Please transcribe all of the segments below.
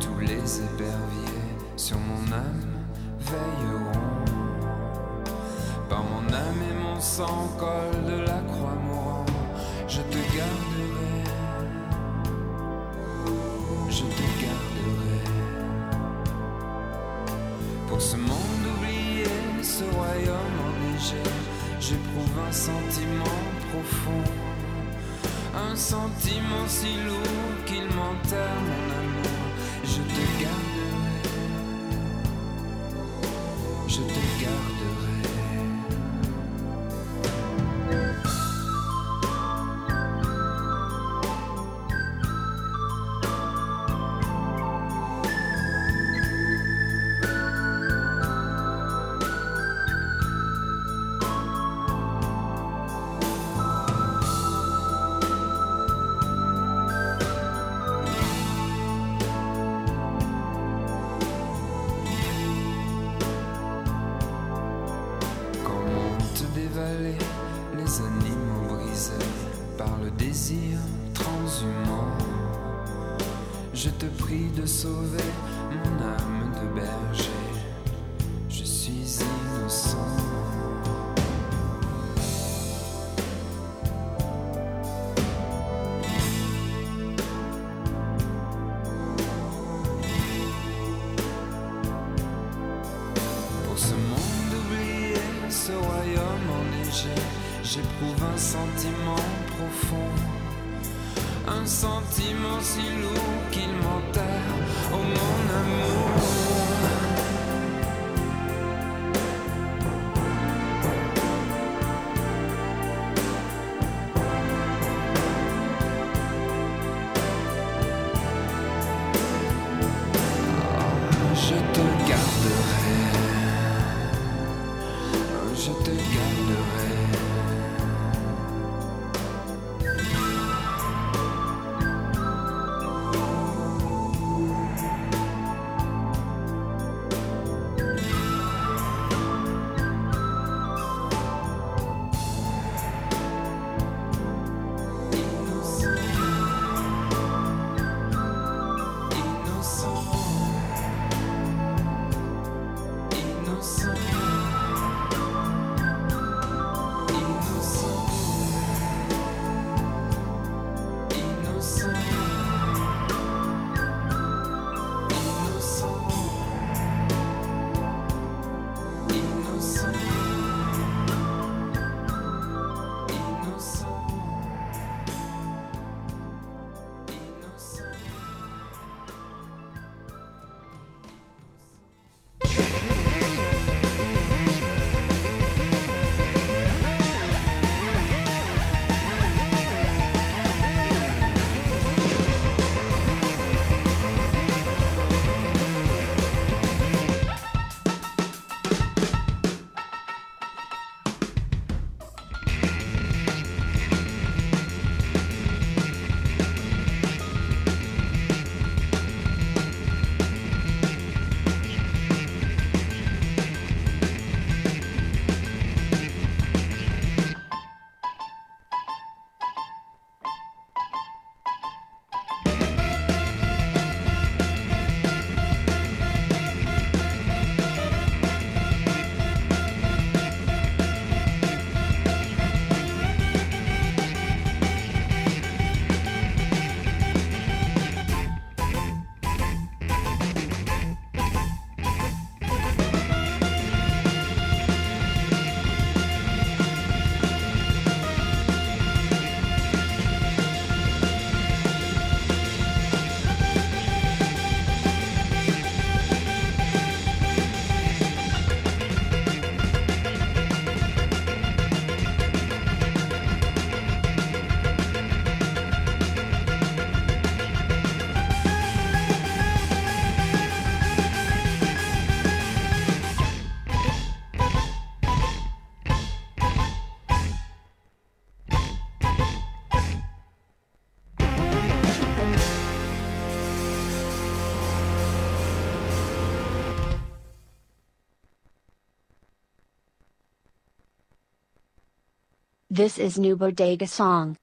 Tous les éperviers sur mon âme veilleront. Par mon âme et mon sang, col de la croix mourant, je te garderai. Je te garderai. Pour ce monde oublié, ce royaume enneigé, j'éprouve un sentiment profond. Un sentiment si lourd qu'il m'enterre mon amour. Je te garderai. Je te garderai. This is New Bodega Song.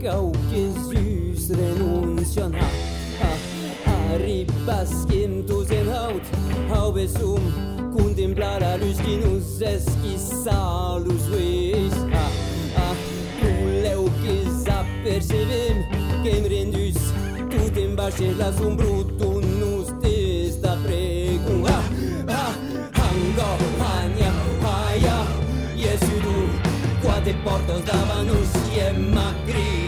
Zus renuncian ha ha arribas quintos en haut. Haubesum contemplar a luz que nos esquiça luz vis ha ha leu que apercebem quem rendus sombra tu nos testa pregum ha ha hango hanya haya yesu du quate davanus ma grida masaza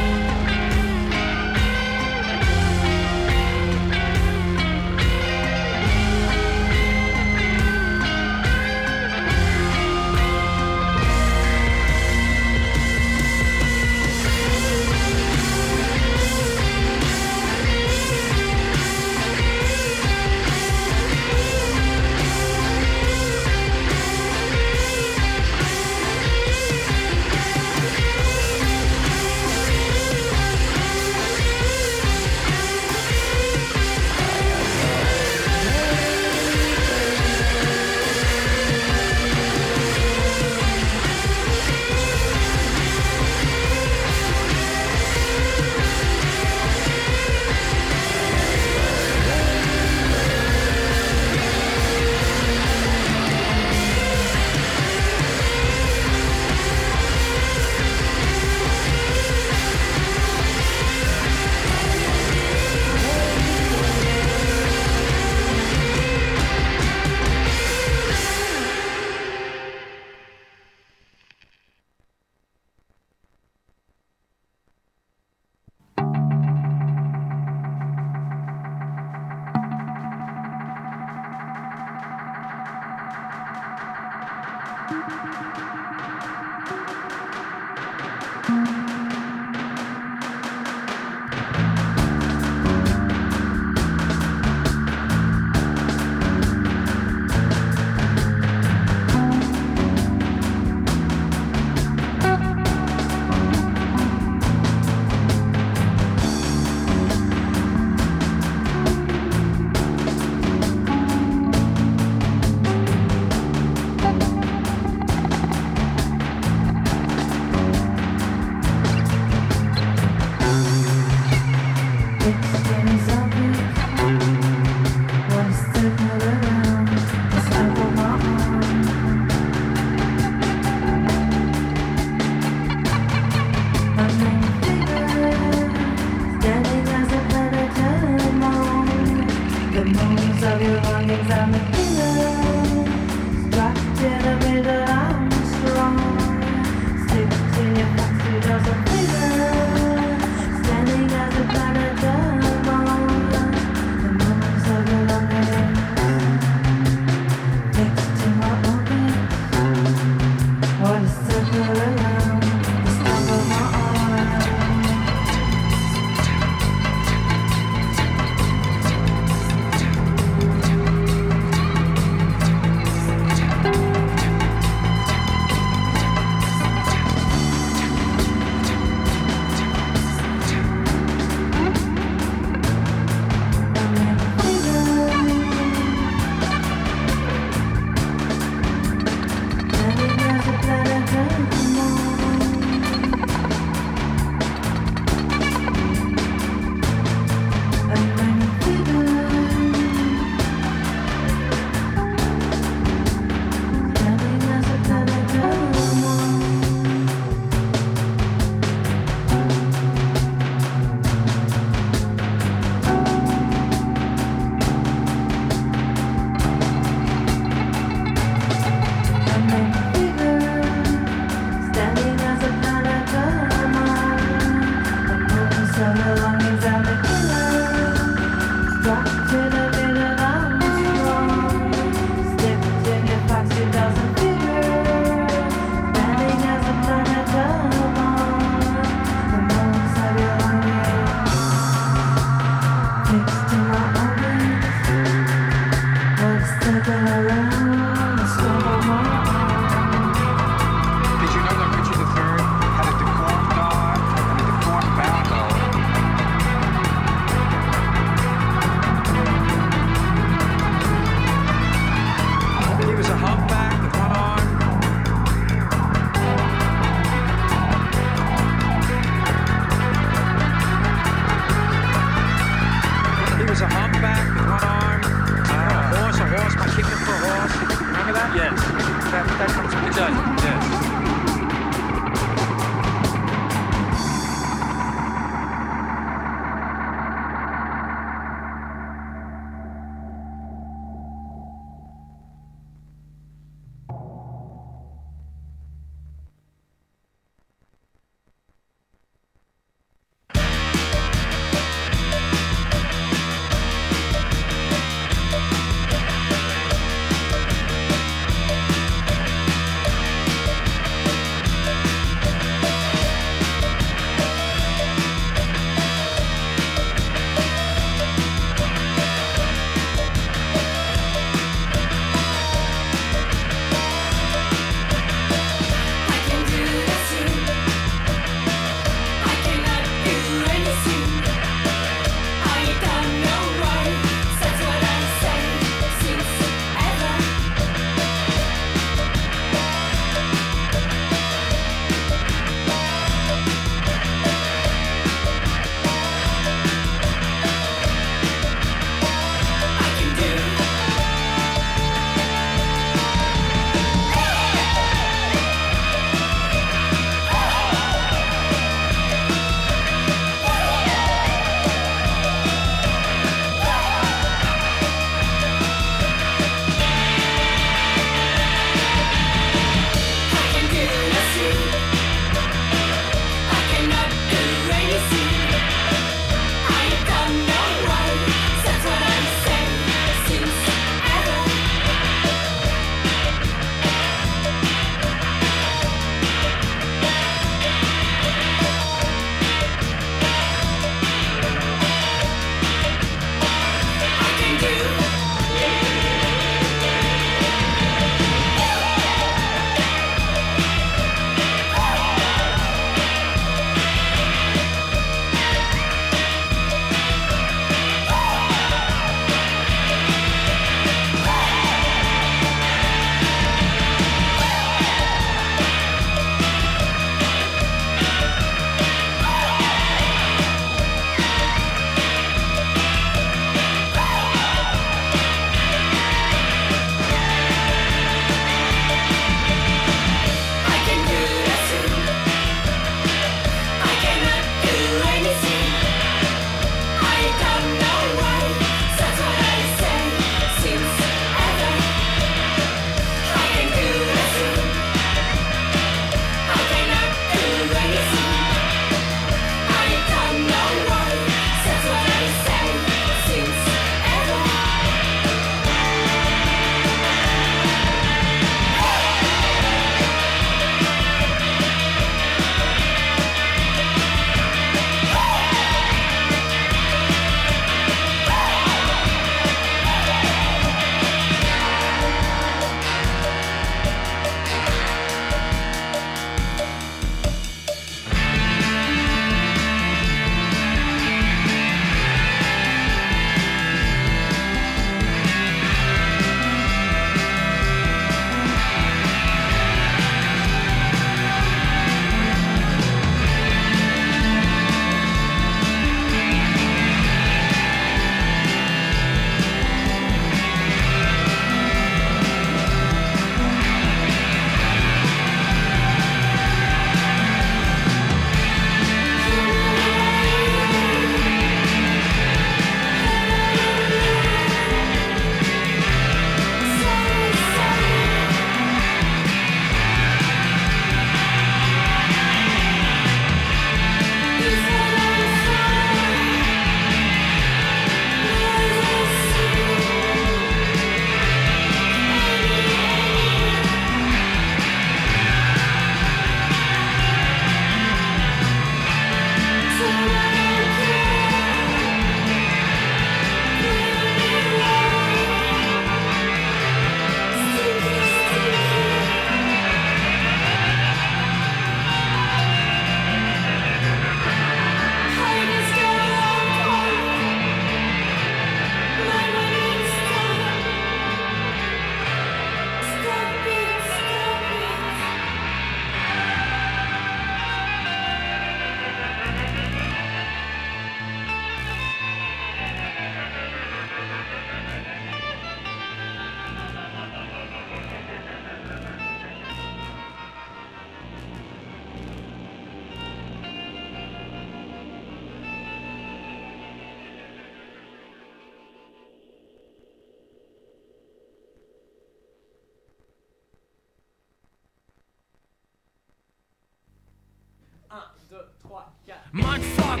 Mindfuck,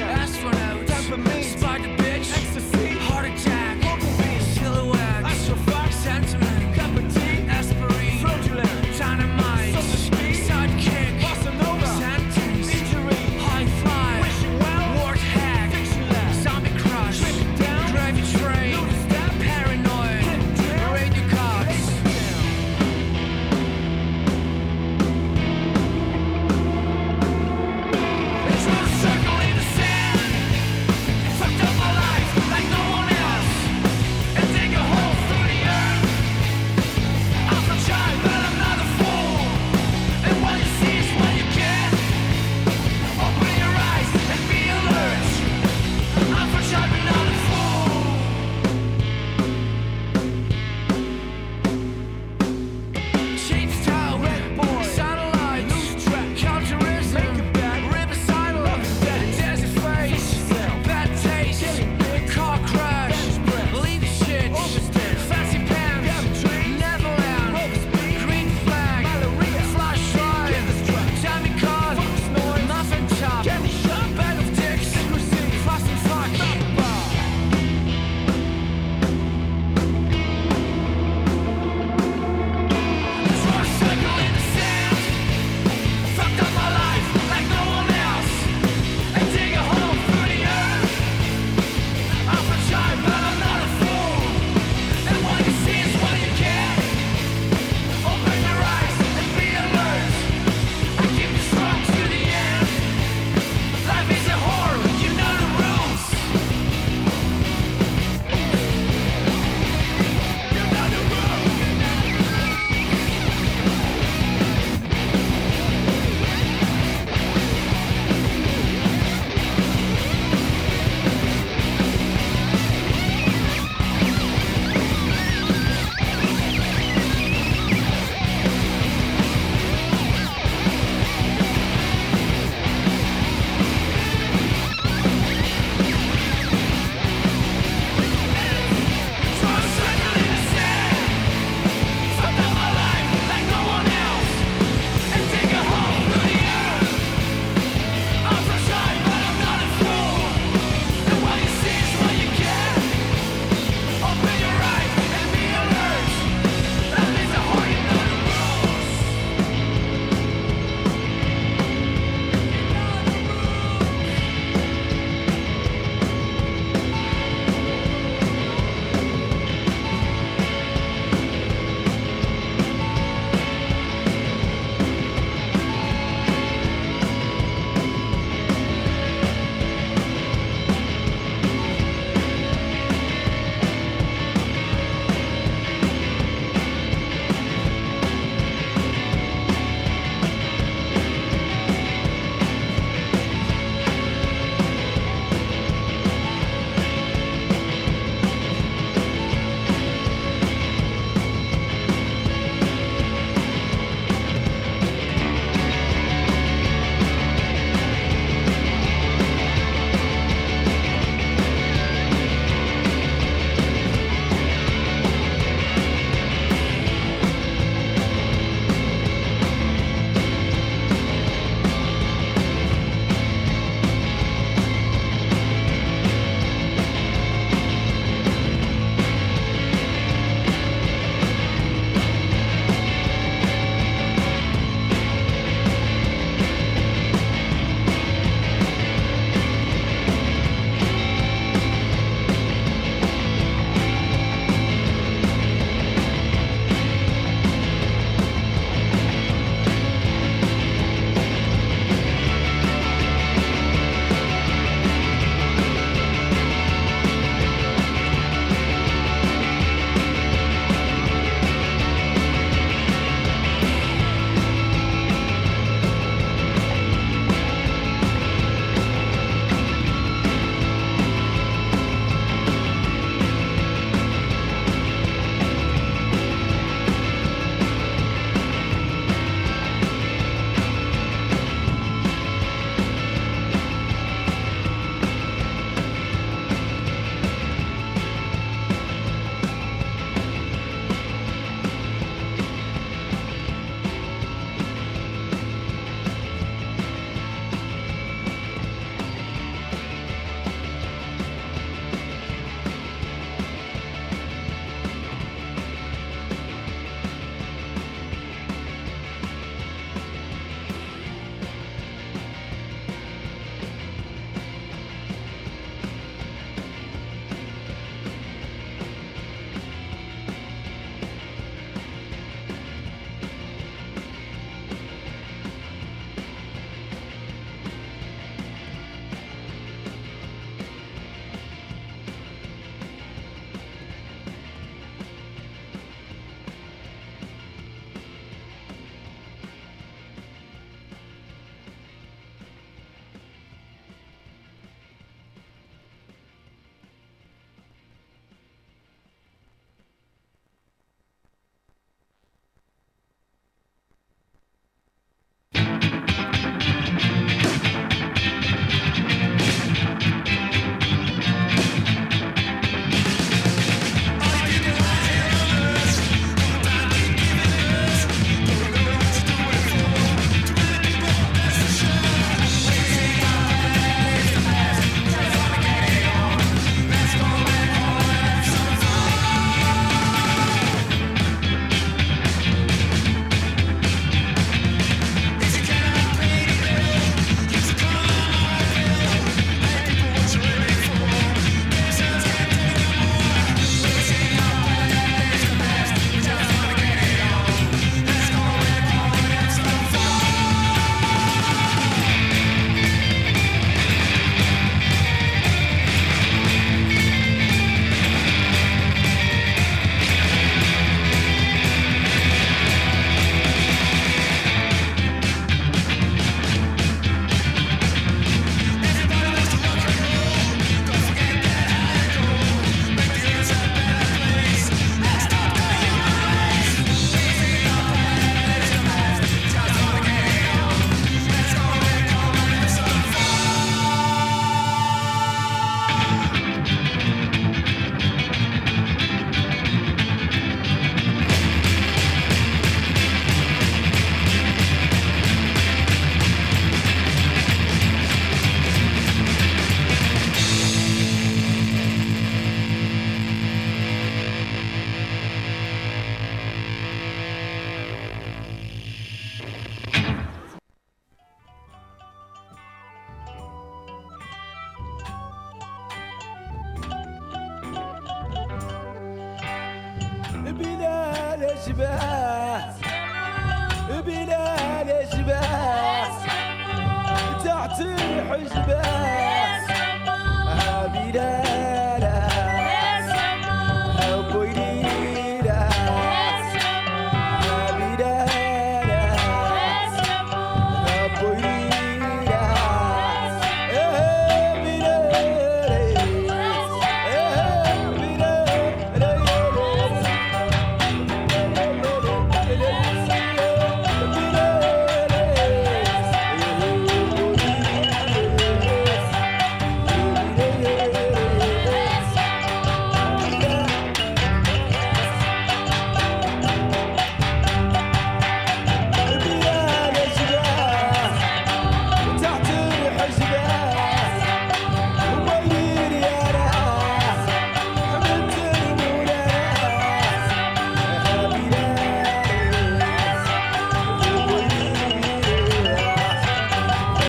astronaut, spider